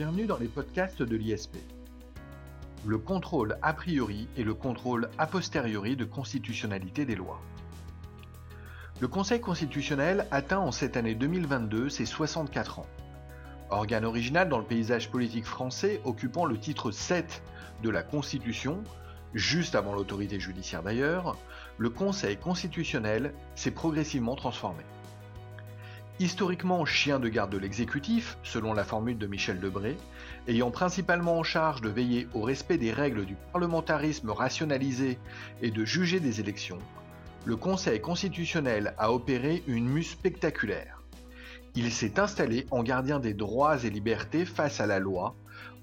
Bienvenue dans les podcasts de l'ISP. Le contrôle a priori et le contrôle a posteriori de constitutionnalité des lois. Le Conseil constitutionnel atteint en cette année 2022 ses 64 ans. Organe original dans le paysage politique français occupant le titre 7 de la Constitution, juste avant l'autorité judiciaire d'ailleurs, le Conseil constitutionnel s'est progressivement transformé. Historiquement chien de garde de l'exécutif, selon la formule de Michel Debré, ayant principalement en charge de veiller au respect des règles du parlementarisme rationalisé et de juger des élections, le Conseil constitutionnel a opéré une mue spectaculaire. Il s'est installé en gardien des droits et libertés face à la loi,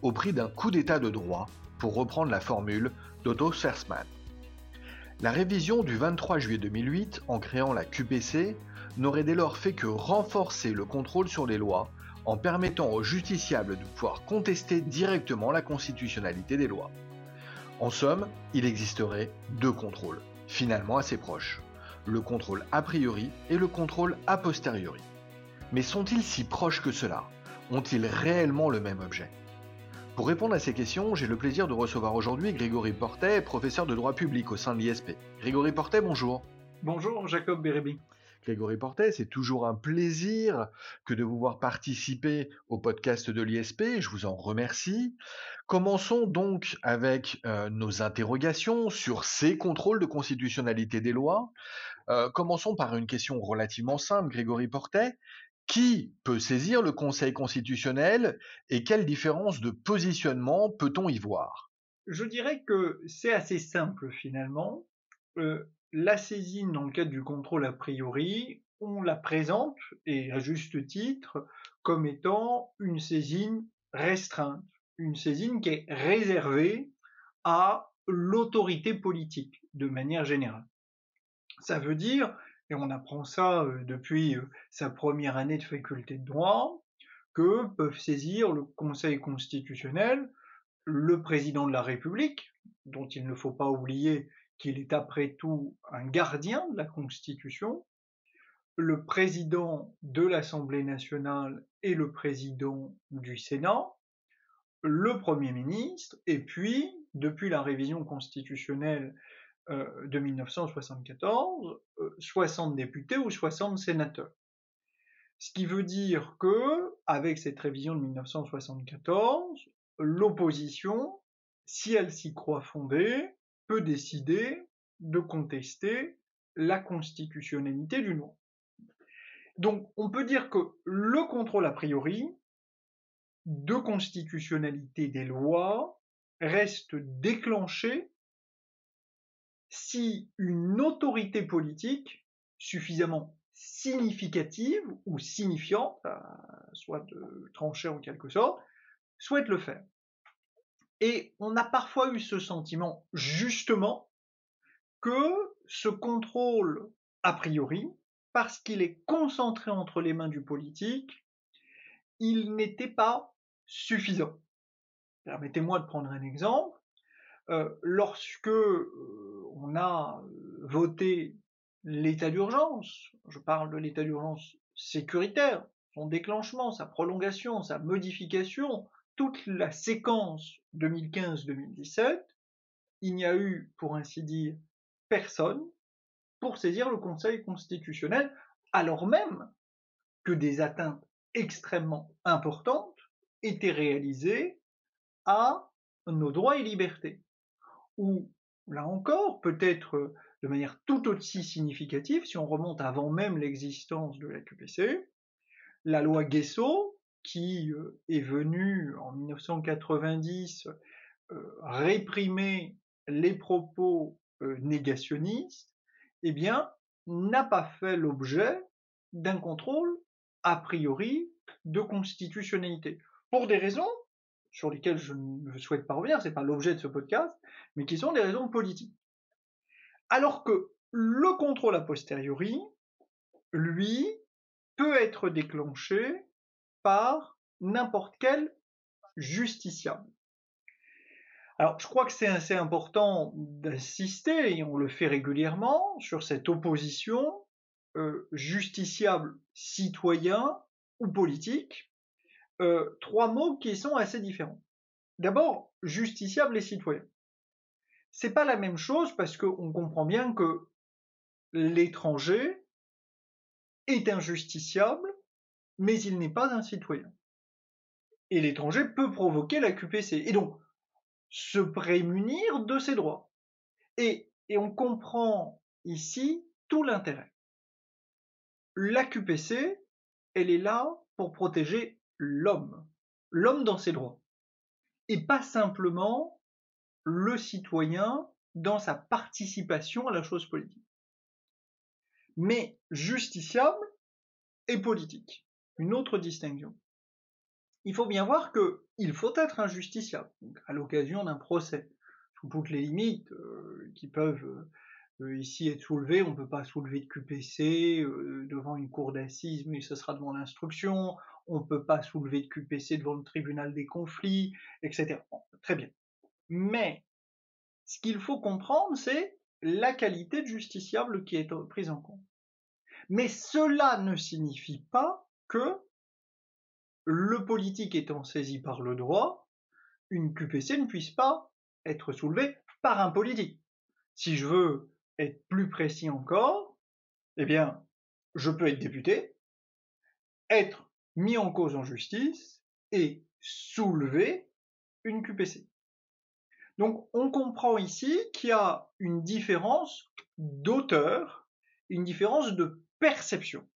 au prix d'un coup d'état de droit, pour reprendre la formule d'Otto Sersman. La révision du 23 juillet 2008, en créant la QPC, n'aurait dès lors fait que renforcer le contrôle sur les lois en permettant aux justiciables de pouvoir contester directement la constitutionnalité des lois. En somme, il existerait deux contrôles, finalement assez proches, le contrôle a priori et le contrôle a posteriori. Mais sont-ils si proches que cela? Ont-ils réellement le même objet? Pour répondre à ces questions, j'ai le plaisir de recevoir aujourd'hui Grégory Portet, professeur de droit public au sein de l'ISP. Grégory Portet, bonjour. Bonjour Jacob Bérébi. Grégory Portet. C'est toujours un plaisir que de vous voir participer au podcast de l'ISP. Je vous en remercie. Commençons donc avec euh, nos interrogations sur ces contrôles de constitutionnalité des lois. Euh, commençons par une question relativement simple, Grégory Portet. Qui peut saisir le Conseil constitutionnel et quelle différence de positionnement peut-on y voir? Je dirais que c'est assez simple finalement. Euh, la saisine dans le cadre du contrôle a priori, on la présente, et à juste titre, comme étant une saisine restreinte, une saisine qui est réservée à l'autorité politique de manière générale. Ça veut dire, et on apprend ça euh, depuis euh, sa première année de faculté de droit, que peuvent saisir le Conseil constitutionnel le président de la République, dont il ne faut pas oublier qu'il est après tout un gardien de la Constitution, le président de l'Assemblée nationale et le président du Sénat, le Premier ministre, et puis, depuis la révision constitutionnelle euh, de 1974, 60 euh, députés ou 60 sénateurs. Ce qui veut dire que, avec cette révision de 1974, l'opposition, si elle s'y croit fondée, peut décider de contester la constitutionnalité d'une loi. Donc on peut dire que le contrôle a priori de constitutionnalité des lois reste déclenché si une autorité politique suffisamment significative ou signifiante, soit de trancher en quelque sorte, souhaite le faire. Et on a parfois eu ce sentiment, justement, que ce contrôle, a priori, parce qu'il est concentré entre les mains du politique, il n'était pas suffisant. Permettez-moi de prendre un exemple. Euh, lorsque euh, on a voté l'état d'urgence, je parle de l'état d'urgence sécuritaire, son déclenchement, sa prolongation, sa modification, toute la séquence 2015-2017, il n'y a eu, pour ainsi dire, personne pour saisir le Conseil constitutionnel, alors même que des atteintes extrêmement importantes étaient réalisées à nos droits et libertés. Ou, là encore, peut-être de manière tout aussi significative, si on remonte avant même l'existence de la QPC, la loi Guesso, qui euh, est venu en 1990 euh, réprimer les propos euh, négationnistes, eh bien, n'a pas fait l'objet d'un contrôle a priori de constitutionnalité. Pour des raisons sur lesquelles je ne souhaite pas revenir, c'est pas l'objet de ce podcast, mais qui sont des raisons politiques. Alors que le contrôle a posteriori, lui, peut être déclenché n'importe quel justiciable. Alors, je crois que c'est assez important d'insister, et on le fait régulièrement, sur cette opposition euh, justiciable citoyen ou politique, euh, trois mots qui sont assez différents. D'abord, justiciable et citoyen. C'est pas la même chose parce qu'on comprend bien que l'étranger est injusticiable, mais il n'est pas un citoyen. Et l'étranger peut provoquer la QPC. Et donc, se prémunir de ses droits. Et, on comprend ici tout l'intérêt. La QPC, elle est là pour protéger l'homme, l'homme dans ses droits, et pas simplement le citoyen dans sa participation à la chose politique. Mais justiciable et politique, une autre distinction. Il faut bien voir que il faut être injusticiable à l'occasion d'un procès, sous toutes les limites euh, qui peuvent euh, euh, ici être soulevées. On ne peut pas soulever de QPC devant une cour d'assises, mais ce sera devant l'instruction. On ne peut pas soulever de QPC devant le tribunal des conflits, etc. très bien. Mais ce qu'il faut comprendre, c'est la qualité de justiciable qui est prise en compte. Mais cela ne signifie pas que le politique étant saisi par le droit, une QPC ne puisse pas être soulevée par un politique. Si je veux être plus précis encore, eh bien, je peux être député, être mis en cause en justice et soulever une QPC. Donc on comprend ici qu'il y a une différence d'auteur, une différence de perception.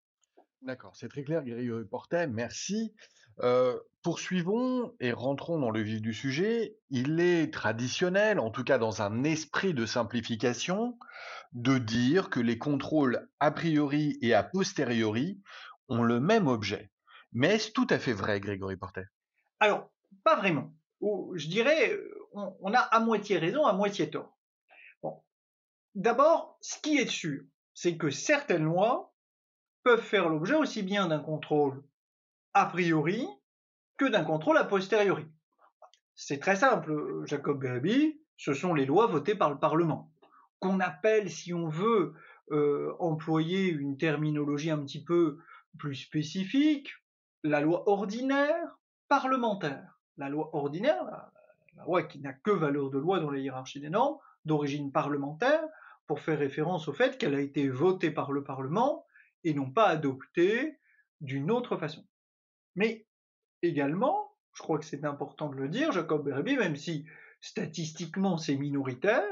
D'accord, c'est très clair, Grégory Portet, merci. Euh, poursuivons et rentrons dans le vif du sujet. Il est traditionnel, en tout cas dans un esprit de simplification, de dire que les contrôles a priori et a posteriori ont le même objet. Mais est-ce tout à fait vrai, Grégory Portet? Alors, pas vraiment. je dirais, on, a à moitié raison, à moitié tort. Bon. D'abord, ce qui est sûr, c'est que certaines lois peuvent faire l'objet aussi bien d'un contrôle a priori que d'un contrôle a posteriori. C'est très simple, Jacob Gabi, ce sont les lois votées par le Parlement, qu'on appelle, si on veut, euh, employer une terminologie un petit peu plus spécifique, la loi ordinaire parlementaire. La loi ordinaire, la, la loi qui n'a que valeur de loi dans la hiérarchie des normes, d'origine parlementaire, pour faire référence au fait qu'elle a été votée par le Parlement et non pas adoptée d'une autre façon. Mais également, je crois que c'est important de le dire, Jacob Berby, même si statistiquement c'est minoritaire,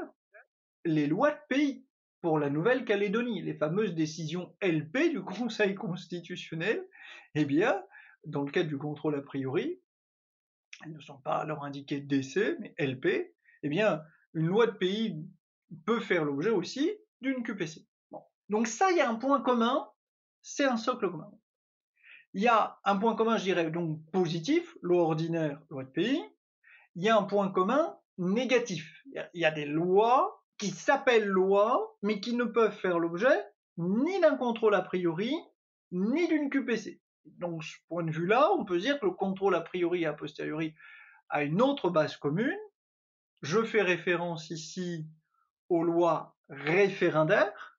les lois de pays pour la Nouvelle-Calédonie, les fameuses décisions LP du Conseil constitutionnel, eh bien, dans le cadre du contrôle a priori, elles ne sont pas alors indiquées décès, mais LP, eh bien, une loi de pays peut faire l'objet aussi d'une QPC. Donc ça, il y a un point commun, c'est un socle commun il y a un point commun, je dirais, donc positif, loi ordinaire, loi de pays. Il y a un point commun négatif. Il y a des lois qui s'appellent lois, mais qui ne peuvent faire l'objet ni d'un contrôle a priori, ni d'une QPC. Donc, ce point de vue-là, on peut dire que le contrôle a priori et a posteriori a une autre base commune. Je fais référence ici aux lois référendaires,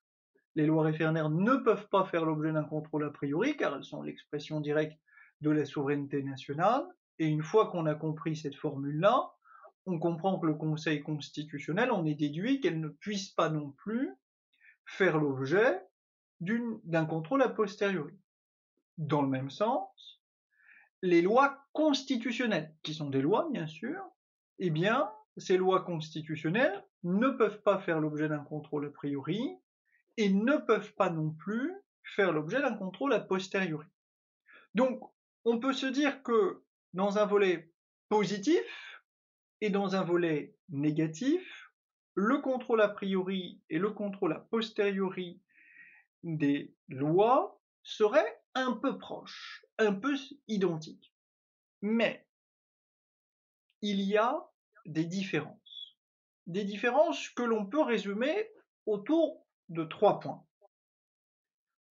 les lois référendaires ne peuvent pas faire l'objet d'un contrôle a priori, car elles sont l'expression directe de la souveraineté nationale. Et une fois qu'on a compris cette formule-là, on comprend que le Conseil constitutionnel en est déduit qu'elle ne puisse pas non plus faire l'objet d'un contrôle a posteriori. Dans le même sens, les lois constitutionnelles, qui sont des lois bien sûr, eh bien, ces lois constitutionnelles ne peuvent pas faire l'objet d'un contrôle a priori, et ne peuvent pas non plus faire l'objet d'un contrôle a posteriori. Donc, on peut se dire que dans un volet positif et dans un volet négatif, le contrôle a priori et le contrôle a posteriori des lois seraient un peu proches, un peu identiques. Mais il y a des différences. Des différences que l'on peut résumer autour de trois points.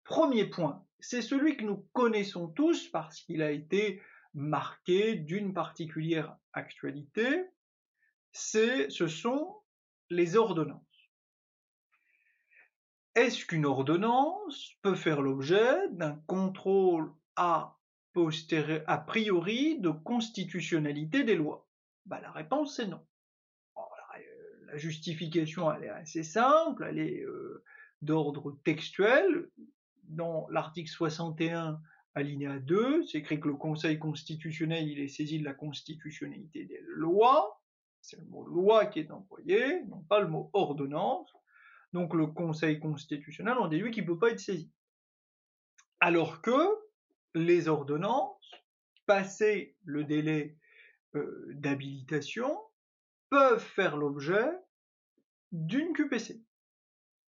Premier point, c'est celui que nous connaissons tous parce qu'il a été marqué d'une particulière actualité, c'est, ce sont les ordonnances. Est-ce qu'une ordonnance peut faire l'objet d'un contrôle a priori de constitutionnalité des lois? Bah, La réponse c'est non. La justification elle est assez simple, elle est euh, d'ordre textuel. Dans l'article 61 alinéa 2, c'est écrit que le Conseil constitutionnel il est saisi de la constitutionnalité des lois. C'est le mot loi qui est employé, non pas le mot ordonnance. Donc le Conseil constitutionnel, on déduit qu'il ne peut pas être saisi. Alors que les ordonnances, passé le délai euh, d'habilitation, peuvent faire l'objet d'une QPC.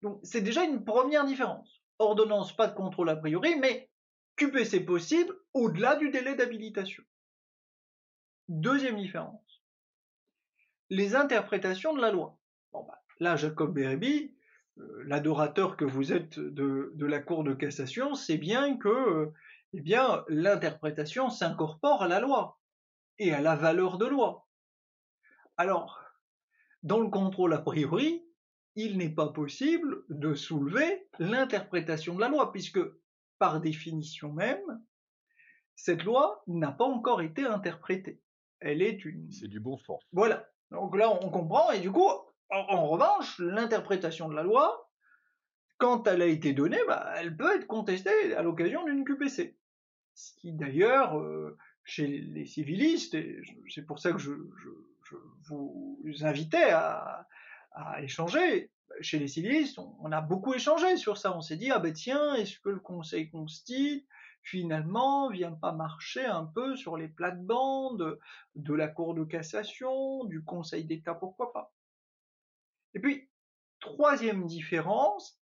Donc c'est déjà une première différence. Ordonnance, pas de contrôle a priori, mais QPC possible au-delà du délai d'habilitation. Deuxième différence. Les interprétations de la loi. Bah, là, Jacob Berby, euh, l'adorateur que vous êtes de, la Cour de cassation, sait bien que euh, eh l'interprétation s'incorpore à la loi et à la valeur de loi. Alors, dans le contrôle a priori, il n'est pas possible de soulever l'interprétation de la loi, puisque, par définition même, cette loi n'a pas encore été interprétée. Elle est une. C'est du bon sens. Voilà. Donc là, on comprend, et du coup, en, revanche, l'interprétation de la loi, quand elle a été donnée, bah, elle peut être contestée à l'occasion d'une QPC. Ce qui d'ailleurs, euh, chez les civilistes, et c'est pour ça que je, vous invitais à, échanger, chez les civilistes, on, a beaucoup échangé sur ça. On s'est dit, ah ben tiens, est-ce que le Conseil constitue finalement vient pas marcher un peu sur les plates-bandes de la Cour de cassation, du Conseil d'État, pourquoi pas? Et puis, troisième différence,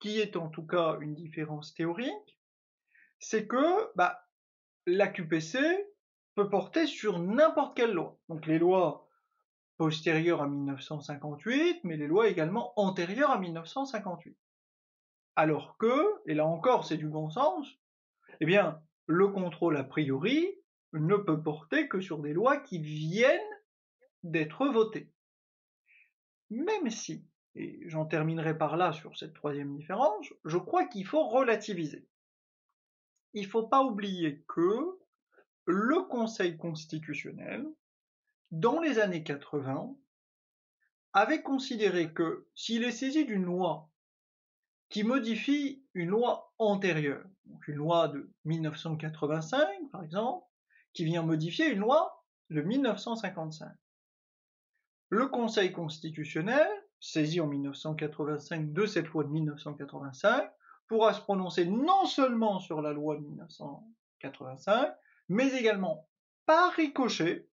qui est en tout cas une différence théorique, c'est que bah, la QPC peut porter sur n'importe quelle loi. Donc les lois postérieures à 1958, mais les lois également antérieures à 1958. Alors que, et là encore c'est du bon sens, eh bien, le contrôle a priori ne peut porter que sur des lois qui viennent d'être votées même si, et j'en terminerai par là sur cette troisième différence, je crois qu'il faut relativiser. Il ne faut pas oublier que le Conseil constitutionnel, dans les années 80, avait considéré que s'il est saisi d'une loi qui modifie une loi antérieure, donc une loi de 1985 par exemple, qui vient modifier une loi de 1955, le Conseil constitutionnel, saisi en 1985 de cette loi de 1985, pourra se prononcer non seulement sur la loi de 1985, mais également par ricochet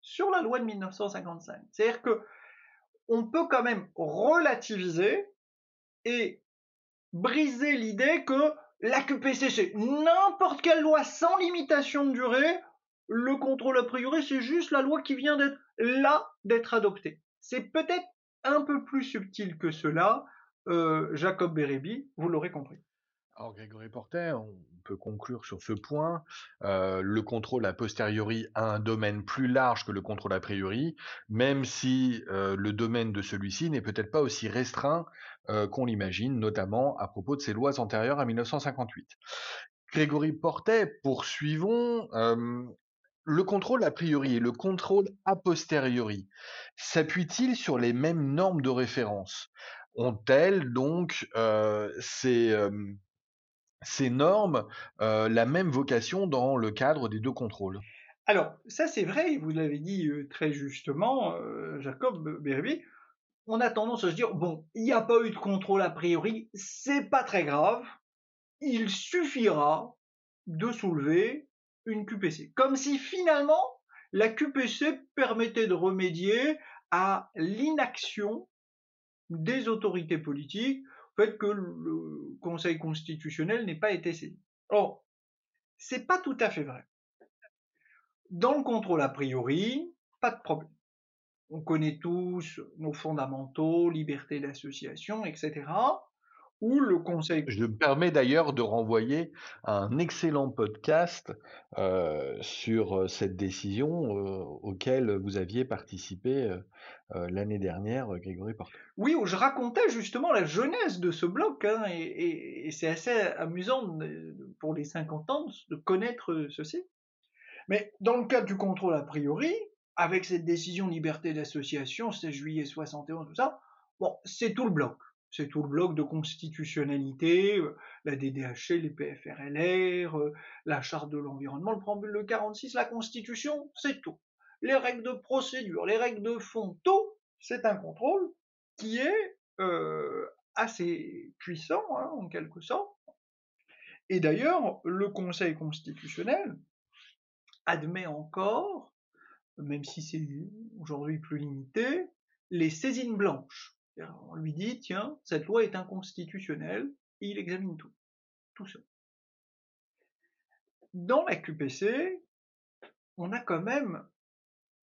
sur la loi de 1955. C'est-à-dire que on peut quand même relativiser et briser l'idée que la QPC c'est n'importe quelle loi sans limitation de durée, le contrôle a priori c'est juste la loi qui vient d'être là d'être adopté. C'est peut-être un peu plus subtil que cela, euh, Jacob Bérébi, vous l'aurez compris. Alors Grégory Porter, on peut conclure sur ce point. Euh, le contrôle a posteriori a un domaine plus large que le contrôle a priori, même si euh, le domaine de celui-ci n'est peut-être pas aussi restreint qu'on l'imagine, notamment à propos de ces lois antérieures à 1958. Grégory Portet, poursuivons le contrôle a priori et le contrôle a posteriori s'appuient-ils sur les mêmes normes de référence? Ont-elles donc euh, ces, normes la même vocation dans le cadre des deux contrôles? Alors, ça c'est vrai, vous l'avez dit très justement, Jacob Berby, on a tendance à se dire, bon, il n'y a pas eu de contrôle a priori, c'est pas très grave, il suffira de soulever une QPC. Comme si finalement la QPC permettait de remédier à l'inaction des autorités politiques, fait que le Conseil constitutionnel n'ait pas été saisi. Or, c'est pas tout à fait vrai. Dans le contrôle a priori, pas de problème. On connaît tous nos fondamentaux, liberté d'association, etc. où le Conseil... Je me permets d'ailleurs de renvoyer à un excellent podcast euh, sur euh, cette décision euh, auquel vous aviez participé l'année dernière, Grégory Porte. Oui, où je racontais justement la jeunesse de ce bloc, hein, et, c'est assez amusant pour les 50 ans de connaître ceci. Mais dans le cadre du contrôle a priori, avec cette décision liberté d'association, 16 juillet 71, tout ça, bon, c'est tout le bloc. C'est tout le bloc de constitutionnalité, euh, la DDHC, les PFRLR, euh, la charte de l'environnement, le préambule de 46, la constitution, c'est tout. Les règles de procédure, les règles de fond, tout, c'est un contrôle qui est euh, assez puissant, hein, en quelque sorte. Et d'ailleurs, le Conseil constitutionnel admet encore, même si c'est aujourd'hui plus limité, les saisines blanches. On lui dit, tiens, cette loi est inconstitutionnelle, il examine tout, tout seul. Dans la QPC, on a quand même,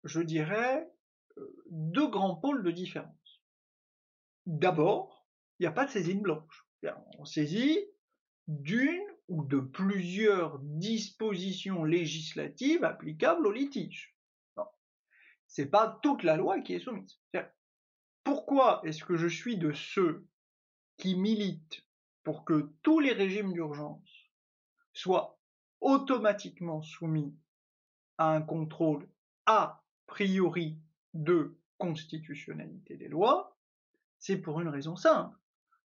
je dirais, euh, deux grands pôles de différence. D'abord, il n'y a pas de saisine blanche. On saisit d'une ou de plusieurs dispositions législatives applicables au litige. Non. C'est pas toute la loi qui est soumise. Pourquoi est-ce que je suis de ceux qui militent pour que tous les régimes d'urgence soient automatiquement soumis à un contrôle a priori de constitutionnalité des lois? C'est pour une raison simple.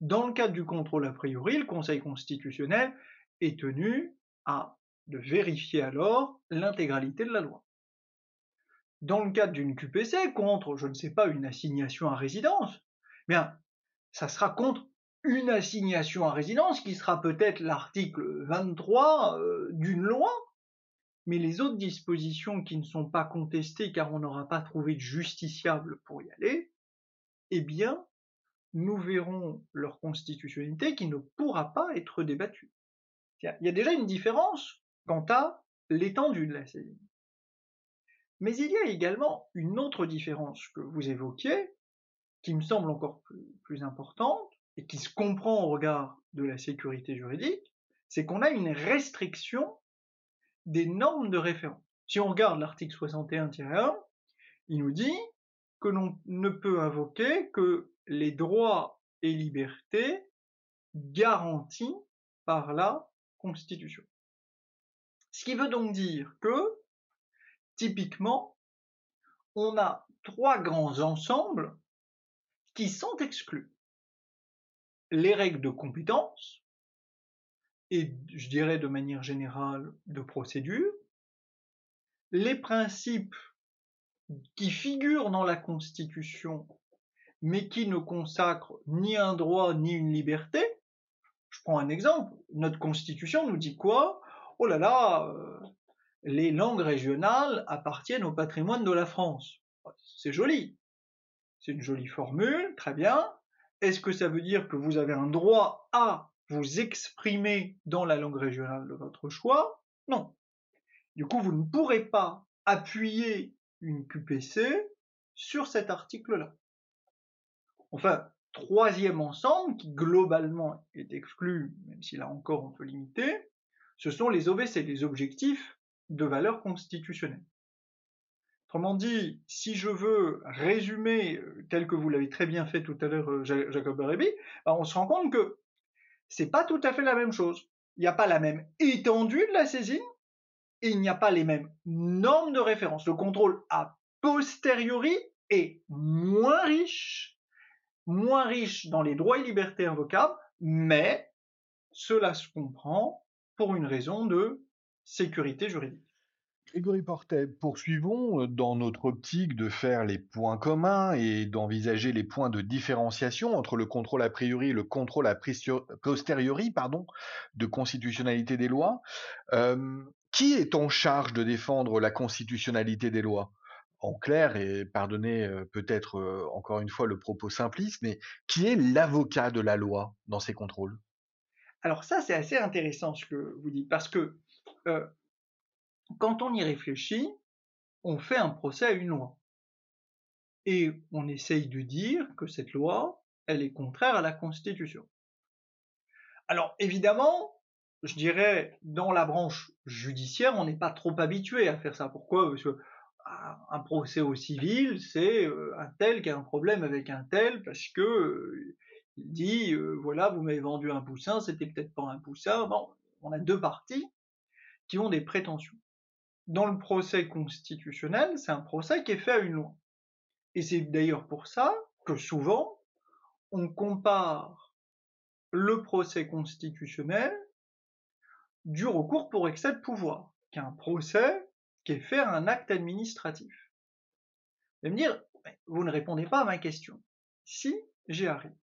Dans le cadre du contrôle a priori, le Conseil constitutionnel est tenu à de vérifier alors l'intégralité de la loi dans le cadre d'une QPC contre, je ne sais pas, une assignation à résidence, bien, ça sera contre une assignation à résidence qui sera peut-être l'article 23 euh, d'une loi, mais les autres dispositions qui ne sont pas contestées car on n'aura pas trouvé de justiciable pour y aller, eh bien, nous verrons leur constitutionnalité qui ne pourra pas être débattue. Il y a déjà une différence quant à l'étendue de la saisine. Mais il y a également une autre différence que vous évoquiez, qui me semble encore plus, importante, et qui se comprend au regard de la sécurité juridique, c'est qu'on a une restriction des normes de référence. Si on regarde l'article 61-1, il nous dit que l'on ne peut invoquer que les droits et libertés garantis par la Constitution. Ce qui veut donc dire que Typiquement, on a trois grands ensembles qui sont exclus. Les règles de compétence, et je dirais de manière générale de procédure, les principes qui figurent dans la Constitution, mais qui ne consacrent ni un droit ni une liberté. Je prends un exemple. Notre Constitution nous dit quoi? Oh là là, euh, les langues régionales appartiennent au patrimoine de la France. C'est joli. C'est une jolie formule, très bien. Est-ce que ça veut dire que vous avez un droit à vous exprimer dans la langue régionale de votre choix? Non. Du coup, vous ne pourrez pas appuyer une QPC sur cet article-là. Enfin, troisième ensemble, qui globalement est exclu, même si là encore on peut limiter, ce sont les OVC, les objectifs de valeur constitutionnelle. Autrement dit, si je veux résumer, euh, tel que vous l'avez très bien fait tout à l'heure, euh, Jacob Berébi, ben, on se rend compte que c'est pas tout à fait la même chose. Il n'y a pas la même étendue de la saisine il n'y a pas les mêmes normes de référence. Le contrôle a posteriori est moins riche, moins riche dans les droits et libertés invocables, mais cela se comprend pour une raison de sécurité juridique. Grégory Portet, poursuivons euh, dans notre optique de faire les points communs et d'envisager les points de différenciation entre le contrôle a priori et le contrôle a posteriori pardon, de constitutionnalité des lois. Euh, qui est en charge de défendre la constitutionnalité des lois? En clair, et pardonnez euh, peut-être encore une fois le propos simpliste, mais qui est l'avocat de la loi dans ces contrôles? Alors ça, c'est assez intéressant ce que vous dites, parce que quand on y réfléchit, on fait un procès à une loi. Et on essaye de dire que cette loi, elle est contraire à la Constitution. Alors évidemment, je dirais, dans la branche judiciaire, on n'est pas trop habitué à faire ça. Pourquoi? Parce que ah, un procès au civil, c'est euh, un tel qui a un problème avec un tel parce que euh, il dit euh, voilà, vous m'avez vendu un poussin, c'était peut-être pas un poussin. Bon, on a deux parties qui ont des prétentions. Dans le procès constitutionnel, c'est un procès qui est fait à une loi. Et c'est d'ailleurs pour ça que souvent, on compare le procès constitutionnel du recours pour excès de pouvoir, qui est un procès qui est faire un acte administratif. Vous allez me dire, vous ne répondez pas à ma question. Si, j'y arrive.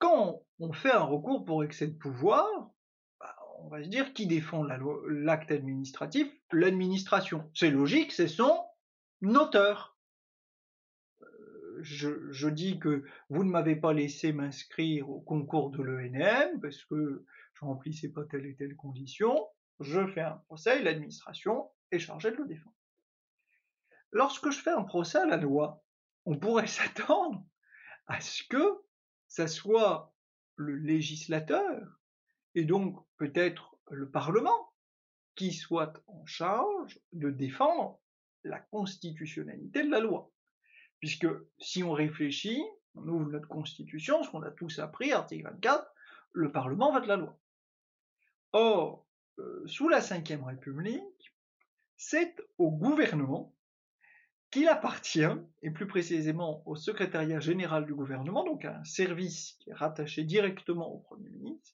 Quand on fait un recours pour excès de pouvoir, on va se dire qui défend l'acte administratif L'administration. C'est logique, c'est son auteur. Euh, je, je, dis que vous ne m'avez pas laissé m'inscrire au concours de l'ENM parce que remplissez pas telle et telle condition, je fais un procès l'administration est chargée de le défendre. Lorsque je fais un procès à la loi, on pourrait s'attendre à ce que ça soit le législateur, et donc peut-être le Parlement, qui soit en charge de défendre la constitutionnalité de la loi. Puisque si on réfléchit, on ouvre notre constitution, ce qu'on a tous appris, article 24, le Parlement vote la loi. Or, euh, sous la Ve République, c'est au gouvernement qu'il appartient, et plus précisément au secrétariat général du gouvernement, donc à un service qui est rattaché directement au Premier ministre,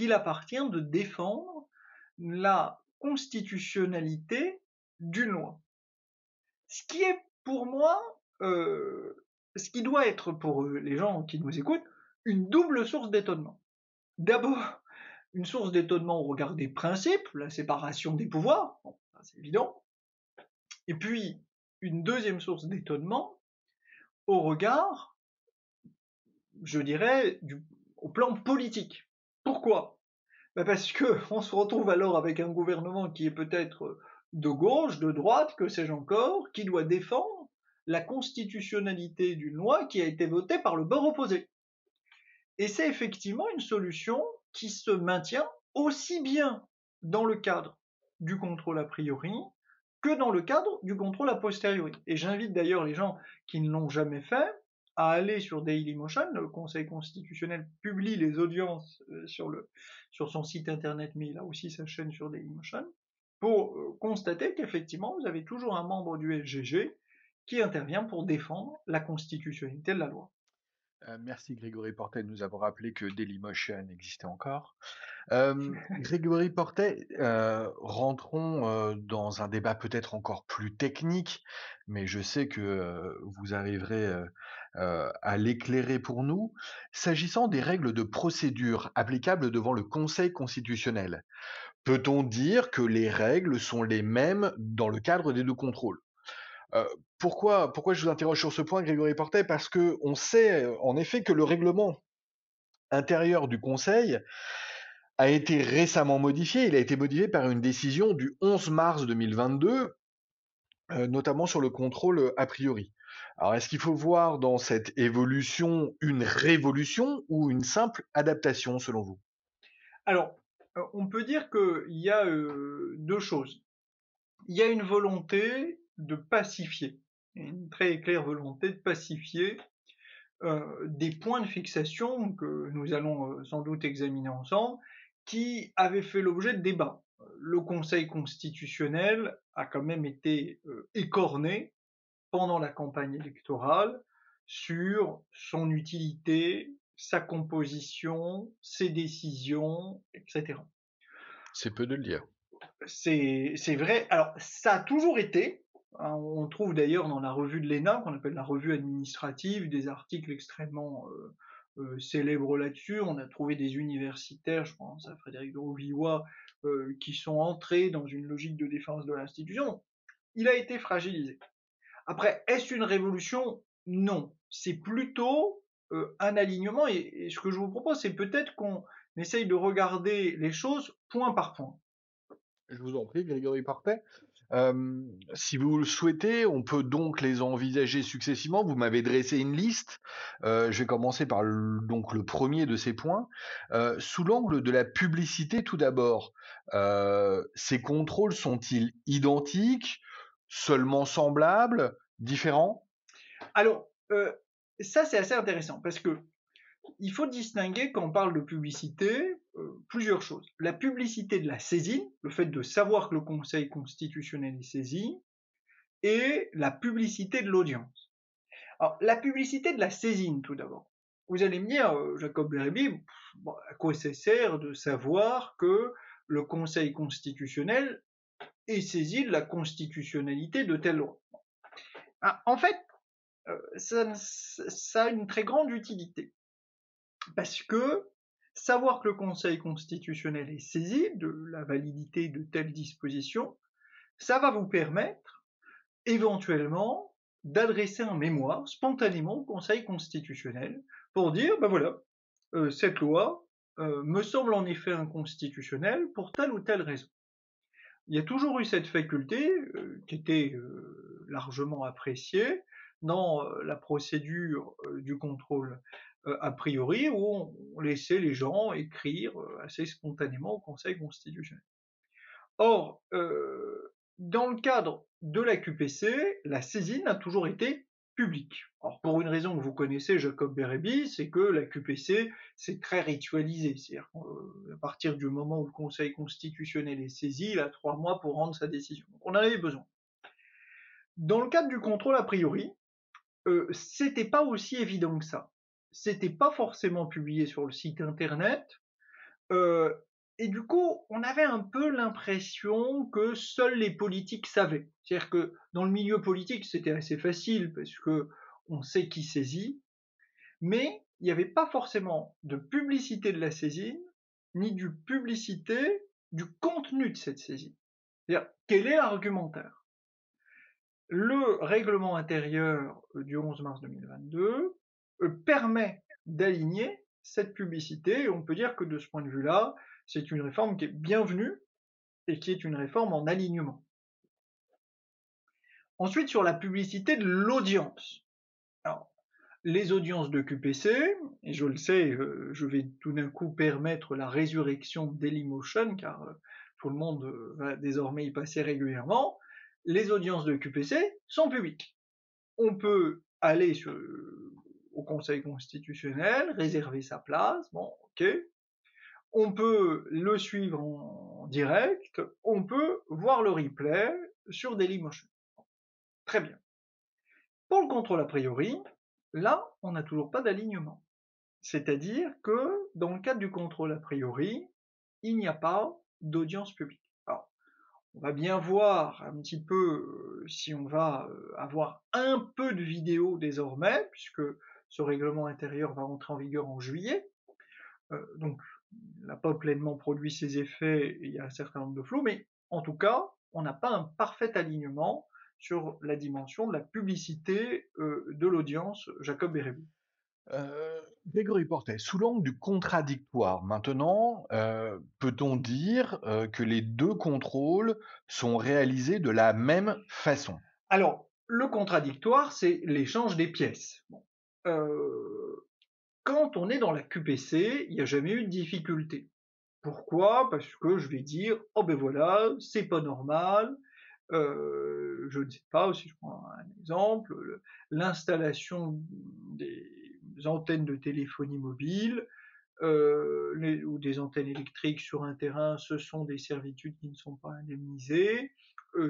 qu'il appartient de défendre la constitutionnalité d'une loi. Ce qui est pour moi, euh, ce qui doit être pour les gens qui nous écoutent, une double source d'étonnement. D'abord, une source d'étonnement au regard des principes, la séparation des pouvoirs, c'est évident, et puis une deuxième source d'étonnement au regard, je dirais, du, au plan politique. Pourquoi? Ben Parce que on se retrouve alors avec un gouvernement qui est peut-être de gauche, de droite, que sais-je encore, qui doit défendre la constitutionnalité d'une loi qui a été votée par le bord opposé. Et c'est effectivement une solution qui se maintient aussi bien dans le cadre du contrôle a priori que dans le cadre du contrôle a posteriori. Et j'invite d'ailleurs les gens qui ne l'ont jamais fait à aller sur Dailymotion. Le Conseil constitutionnel publie les audiences euh, sur, le, sur son site internet, mais il a aussi sa chaîne sur Dailymotion, pour euh, constater qu'effectivement, vous avez toujours un membre du SGG qui intervient pour défendre la constitutionnalité de la loi. Euh, merci Grégory Portet de nous avoir rappelé que Dailymotion existait encore. Euh, Grégory Portet, euh, rentrons dans un débat peut-être encore plus technique, mais je sais que vous arriverez à l'éclairer pour nous. S'agissant des règles de procédure applicables devant le Conseil constitutionnel, peut-on dire que les règles sont les mêmes dans le cadre des deux contrôles? Pourquoi, pourquoi je vous interroge sur ce point, Grégory Portet? Parce que on sait en effet que le règlement intérieur du Conseil a été récemment modifié. Il a été modifié par une décision du 11 mars 2022, notamment sur le contrôle a priori. Alors, est-ce qu'il faut voir dans cette évolution une révolution ou une simple adaptation, selon vous? Alors, on peut dire qu'il y a deux choses. Il y a une volonté de pacifier, une très claire volonté de pacifier euh, des points de fixation que nous allons euh, sans doute examiner ensemble, qui avaient fait l'objet de débats. Le Conseil constitutionnel a quand même été euh, écorné pendant la campagne électorale sur son utilité, sa composition, ses décisions, etc. C'est peu de le dire. C'est vrai. Alors, ça a toujours été, Hein, on trouve d'ailleurs dans la revue de l'ENA, qu'on appelle la revue administrative, des articles extrêmement euh, euh, célèbres là-dessus. On a trouvé des universitaires, je pense à Frédéric de euh, qui sont entrés dans une logique de défense de l'institution. Il a été fragilisé. Après, est-ce une révolution? Non. C'est plutôt un alignement. Et, et, ce que je vous propose, c'est peut-être qu'on essaye de regarder les choses point par point. Je vous en prie, Grégory Parfait. Euh, si vous le souhaitez, on peut donc les envisager successivement. Vous m'avez dressé une liste. Euh, je vais commencer par le, donc le premier de ces points. Euh, sous l'angle de la publicité, tout d'abord, ces contrôles sont-ils identiques, seulement semblables, différents Alors, ça c'est assez intéressant parce que il faut distinguer quand on parle de publicité plusieurs choses. La publicité de la saisine, le fait de savoir que le Conseil constitutionnel est saisi, et la publicité de l'audience. Alors, la publicité de la saisine, tout d'abord. Vous allez me dire, Jacob Berébi, à quoi ça sert de savoir que le Conseil constitutionnel est saisi de la constitutionnalité de telle loi En fait, euh, ça, a une très grande utilité. Parce que savoir que le Conseil constitutionnel est saisi de la validité de telle disposition, ça va vous permettre éventuellement d'adresser un mémoire spontanément au Conseil constitutionnel pour dire, ben voilà, euh, cette loi euh, me semble en effet inconstitutionnelle pour telle ou telle raison. Il y a toujours eu cette faculté euh, qui était largement appréciée dans la procédure du contrôle euh, a priori, où on laissait les gens écrire euh, assez spontanément au Conseil constitutionnel. Or, euh, dans le cadre de la QPC, la saisine a toujours été publique. Alors, pour une raison que vous connaissez, Jacob Berébi, c'est que la QPC, c'est très ritualisé. C'est-à-dire qu'à partir du moment où le Conseil constitutionnel est saisi, il a trois mois pour rendre sa décision. Donc, on en avait besoin. Dans le cadre du contrôle a priori, euh, c'était pas aussi évident que ça c'était pas forcément publié sur le site internet. Euh, et du coup, on avait un peu l'impression que seuls les politiques savaient. C'est-à-dire que dans le milieu politique, c'était assez facile parce que on sait qui saisit, mais il n'y avait pas forcément de publicité de la saisine, ni de publicité du contenu de cette saisine. C'est-à-dire, quel est l'argumentaire? Le règlement intérieur du 11 mars 2022 euh, permet d'aligner cette publicité. Et on peut dire que de ce point de vue-là, c'est une réforme qui est bienvenue et qui est une réforme en alignement. Ensuite, sur la publicité de l'audience. Alors, les audiences de QPC, et je le sais, euh, je vais tout d'un coup permettre la résurrection Dailymotion, car euh, tout le monde va désormais y passer régulièrement, les audiences de QPC sont publiques. On peut aller au Conseil constitutionnel, réserver sa place, bon, ok. On peut le suivre en direct, on peut voir le replay sur Dailymotion. Très bien. Pour le contrôle a priori, là, on n'a toujours pas d'alignement. C'est-à-dire que dans le cadre du contrôle a priori, il n'y a pas d'audience publique. Alors, on va bien voir un petit peu euh, si on va euh, avoir un peu de vidéo désormais, puisque ce règlement intérieur va entrer en vigueur en juillet. Euh, donc, n'a pas pleinement produit ses effets, il y a un certain nombre de flous, mais en tout cas, on n'a pas un parfait alignement sur la dimension de la publicité euh, de l'audience Jacob Bérébu. Euh, Grégory Portet, sous l'angle du contradictoire, maintenant, euh, peut-on dire que les deux contrôles sont réalisés de la même façon? Alors, le contradictoire, c'est l'échange des pièces. Euh, quand on est dans la QPC, il n'y a jamais eu de difficulté. Pourquoi? Parce que je vais dire, oh ben voilà, c'est pas normal, euh, je ne sais pas, si je prends un exemple, l'installation des antennes de téléphonie mobile euh, ou des antennes électriques sur un terrain, ce sont des servitudes qui ne sont pas indemnisées,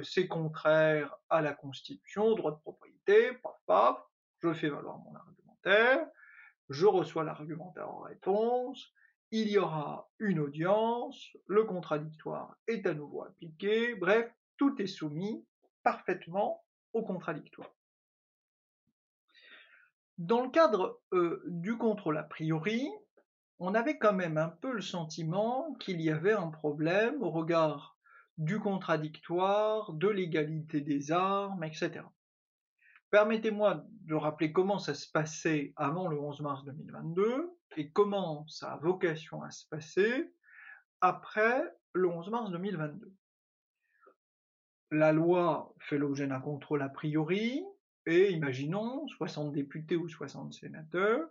c'est contraire à la Constitution, droit de propriété, paf paf, je fais valoir mon argument je reçois l'argumentaire en réponse, il y aura une audience, le contradictoire est à nouveau appliqué, bref, tout est soumis parfaitement au contradictoire. Dans le cadre euh, du contrôle a priori, on avait quand même un peu le sentiment qu'il y avait un problème au regard du contradictoire, de l'égalité des armes, etc. Permettez-moi de rappeler comment ça se passait avant le 11 mars 2022 et comment ça a vocation à se passer après le 11 mars 2022. la loi fait l'objet d'un contrôle a priori, et imaginons 60 députés ou 60 sénateurs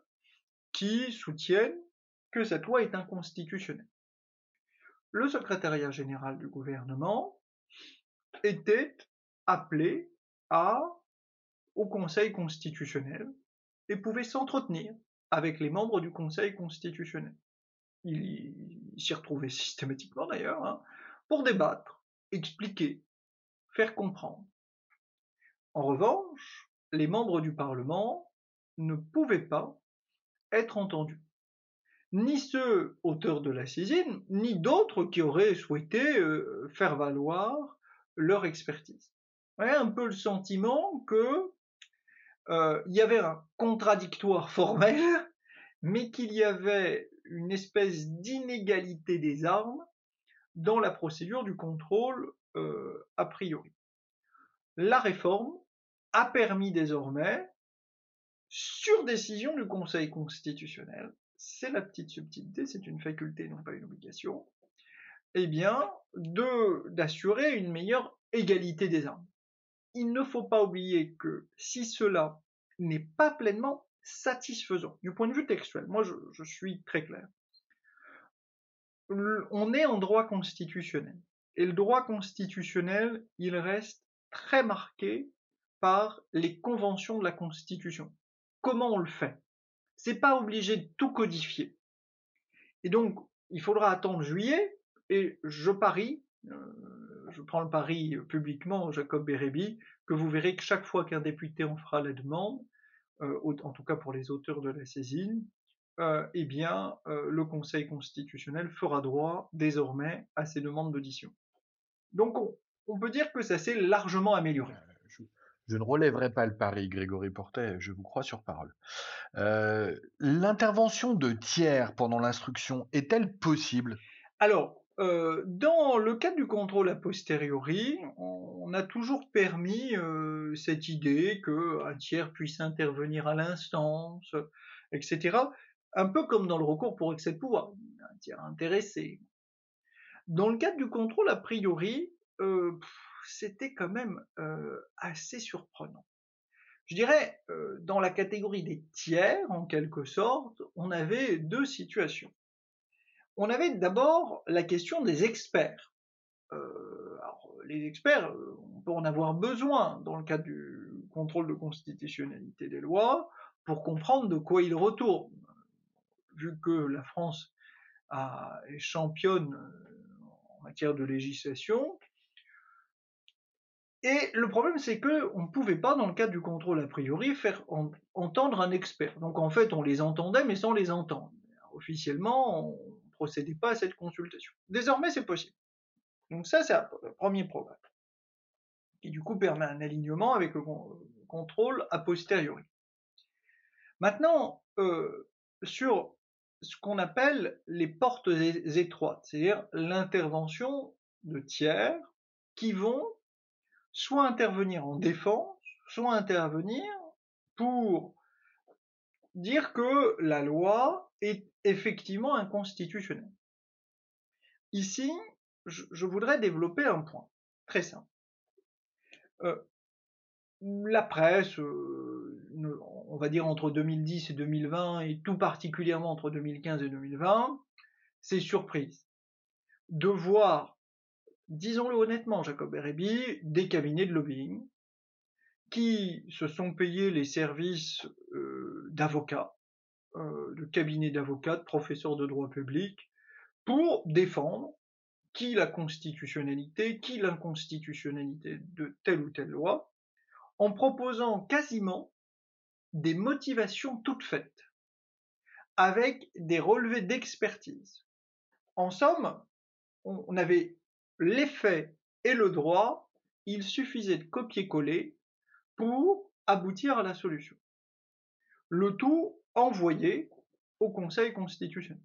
qui soutiennent que cette loi est inconstitutionnelle. Le secrétariat général du gouvernement était appelé à, au Conseil constitutionnel et pouvait s'entretenir avec les membres du Conseil constitutionnel. Il, s'y retrouvait systématiquement d'ailleurs, hein, pour débattre, expliquer, faire comprendre. En revanche, les membres du Parlement ne pouvaient pas être entendus. Ni ceux auteurs de la saisine, ni d'autres qui auraient souhaité euh, faire valoir leur expertise. Vous un peu le sentiment que euh, il y avait un contradictoire formel, mais qu'il y avait une espèce d'inégalité des armes dans la procédure du contrôle euh, a priori. La réforme a permis désormais, sur décision du Conseil constitutionnel, c'est la petite subtilité, c'est une faculté, non pas une obligation, eh bien, d'assurer une meilleure égalité des armes. Il ne faut pas oublier que si cela n'est pas pleinement satisfaisant, du point de vue textuel, moi je suis très clair, on est en droit constitutionnel. Et le droit constitutionnel, il reste très marqué par les conventions de la Constitution. Comment on le fait? C'est pas obligé de tout codifier. Et donc, il faudra attendre juillet, et je parie, euh, je prends le pari publiquement, Jacob Bérébi, que vous verrez que chaque fois qu'un député en fera la demande, euh, en tout cas pour les auteurs de la saisine, euh, eh bien, euh, le Conseil constitutionnel fera droit désormais à ces demandes d'audition. Donc, on, peut dire que ça s'est largement amélioré. Euh, je, ne relèverai pas le pari, Grégory Portet, je vous crois sur parole. L'intervention de tiers pendant l'instruction est-elle possible? Alors, dans le cadre du contrôle a posteriori, on, a toujours permis cette idée qu'un tiers puisse intervenir à l'instance, etc un peu comme dans le recours pour excès de pouvoir, un tiers intéressé. Dans le cadre du contrôle a priori, euh, c'était quand même euh, assez surprenant. Je dirais, euh, dans la catégorie des tiers, en quelque sorte, on avait deux situations. On avait d'abord la question des experts. alors, les experts, on peut en avoir besoin dans le cadre du contrôle de constitutionnalité des lois pour comprendre de quoi ils retournent vu que la France est championne euh, en matière de législation. Et le problème, c'est qu'on ne pouvait pas, dans le cadre du contrôle a priori, faire entendre un expert. Donc en fait, on les entendait, mais sans les entendre. Officiellement, on ne procédait pas à cette consultation. Désormais, c'est possible. Donc ça, c'est le premier problème, qui du coup permet un alignement avec le contrôle a posteriori. Maintenant, euh, sur ce qu'on appelle les portes étroites, c'est-à-dire l'intervention de tiers qui vont soit intervenir en défense, soit intervenir pour dire que la loi est effectivement inconstitutionnelle. Ici, je, voudrais développer un point très simple. Euh, la presse, euh, on va dire entre 2010 et 2020, et tout particulièrement entre 2015 et 2020, c'est surprise de voir, disons-le honnêtement, Jacob Erebi, des cabinets de lobbying qui se sont payés les services euh, d'avocats, de cabinets d'avocats, de professeurs de droit public, pour défendre qui la constitutionnalité, qui l'inconstitutionnalité de telle ou telle loi, en proposant quasiment des motivations toutes faites, avec des relevés d'expertise. En somme, on avait l'effet et le droit, il suffisait de copier-coller pour aboutir à la solution. Le tout envoyé au Conseil constitutionnel.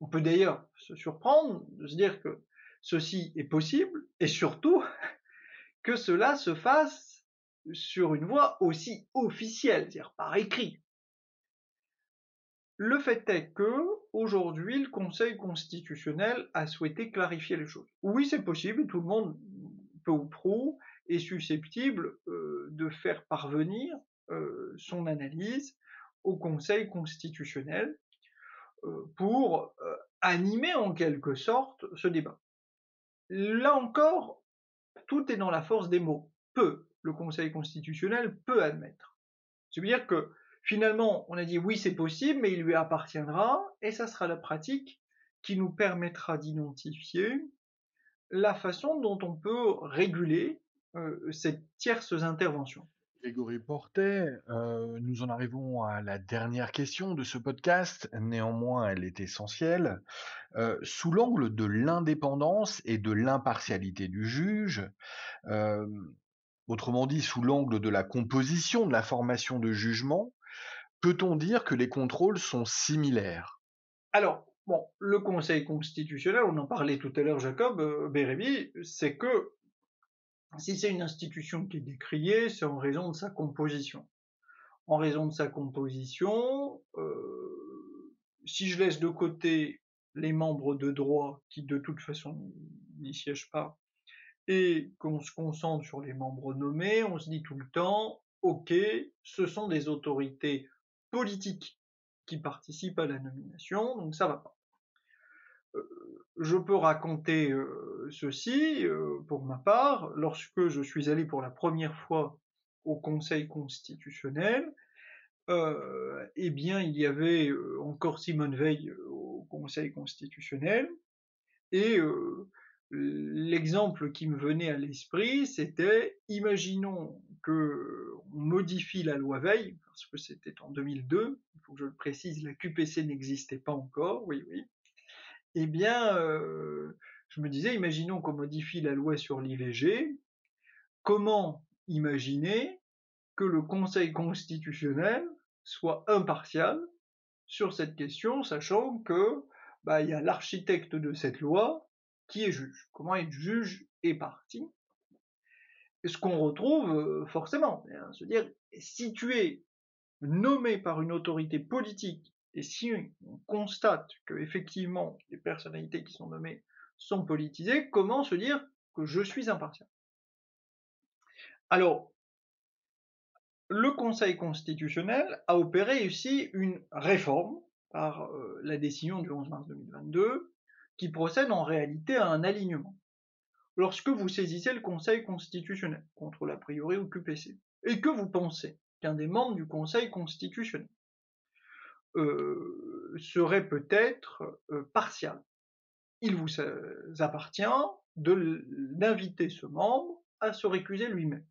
on peut d'ailleurs se surprendre de se dire que ceci est possible et surtout que cela se fasse sur une voie aussi officielle, c'est-à-dire par écrit. Le fait est que, aujourd'hui, le Conseil constitutionnel a souhaité clarifier les choses. Oui, c'est possible, tout le monde peu ou prou, est susceptible de faire parvenir son analyse au Conseil constitutionnel pour animer en quelque sorte ce débat. Là encore, tout est dans la force des mots. Peut, le Conseil constitutionnel peut admettre. C'est-à-dire que finalement, on a dit oui, c'est possible, mais il lui appartiendra, et ça sera la pratique qui nous permettra d'identifier la façon dont on peut réguler euh, ces tierces interventions. Grégory Portet, euh, nous en arrivons à la dernière question de ce podcast. Néanmoins, elle est essentielle. Euh, sous l'angle de l'indépendance et de l'impartialité du juge, euh, autrement dit sous l'angle de la composition de la formation de jugement, peut-on dire que les contrôles sont similaires? Alors, bon, le Conseil constitutionnel, on en parlait tout à l'heure, Jacob Bérébi, c'est que si c'est une institution qui est décriée, c'est en raison de sa composition. En raison de sa composition, euh, si je laisse de côté les membres de droit qui de toute façon n'y siègent pas, et qu'on se concentre sur les membres nommés, on se dit tout le temps, ok, ce sont des autorités politiques qui participent à la nomination, donc ça va pas je peux raconter euh, ceci euh, pour ma part. Lorsque je suis allé pour la première fois au Conseil constitutionnel, euh, eh bien, il y avait encore Simone Veil au Conseil constitutionnel, et l'exemple qui me venait à l'esprit, c'était, imaginons que on modifie la loi Veil, parce que c'était en 2002, il faut que je le précise, la QPC n'existait pas encore, oui, oui, eh bien, euh, je me disais, imaginons qu'on modifie la loi sur l'IVG, comment imaginer que le Conseil constitutionnel soit impartial sur cette question, sachant que bah, y a l'architecte de cette loi qui est juge. Comment être juge et parti? Ce qu'on retrouve euh, forcément, hein, se dire si tu es nommé par une autorité politique et si on constate que effectivement les personnalités qui sont nommées sont politisées, comment se dire que je suis impartial? Alors, le Conseil constitutionnel a opéré ici une réforme par euh, la décision du 11 mars 2022 qui procède en réalité à un alignement. Lorsque vous saisissez le Conseil constitutionnel contre l'a priori ou QPC et que vous pensez qu'un des membres du Conseil constitutionnel serait peut-être euh, partial. Il vous appartient d'inviter ce membre à se récuser lui-même.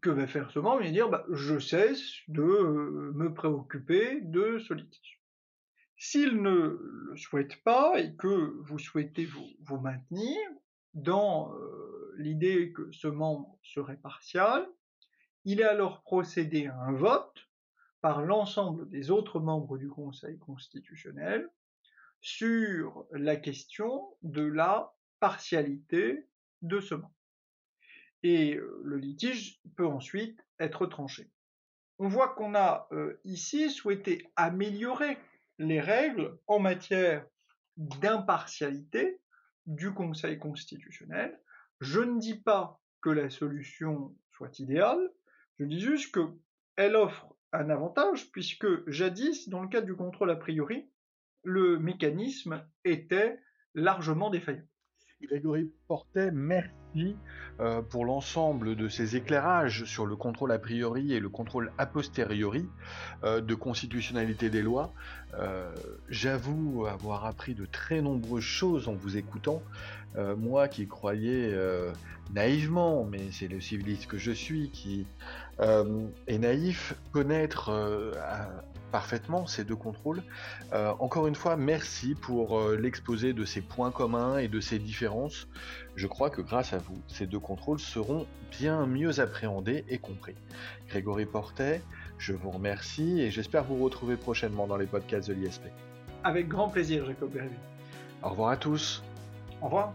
Que va faire ce membre? Il va dire bah, je cesse de euh, me préoccuper de ce litige. S'il ne le souhaite pas et que vous souhaitez vous, maintenir dans l'idée que ce membre serait partial, il est alors procédé à un vote par l'ensemble des autres membres du Conseil constitutionnel sur la question de la partialité de ce membre. Et euh, le litige peut ensuite être tranché. On voit qu'on a euh, ici souhaité améliorer les règles en matière d'impartialité du Conseil constitutionnel. Je ne dis pas que la solution soit idéale, je dis juste qu'elle offre un avantage, puisque jadis, dans le cadre du contrôle a priori, le mécanisme était largement défaillant. Grégory Portet, merci euh, pour l'ensemble de ces éclairages sur le contrôle a priori et le contrôle a posteriori euh, de constitutionnalité des lois. Euh, j'avoue avoir appris de très nombreuses choses en vous écoutant. moi qui croyais naïvement, mais c'est le civiliste que je suis qui est naïf, connaître parfaitement ces deux contrôles. Euh, encore une fois, merci pour euh, l'exposé de ces points communs et de ces différences. Je crois que grâce à vous, ces deux contrôles seront bien mieux appréhendés et compris. Grégory Portet, je vous remercie et j'espère vous retrouver prochainement dans les podcasts de l'ISP. Avec grand plaisir, Jacob Au revoir à tous. Au revoir.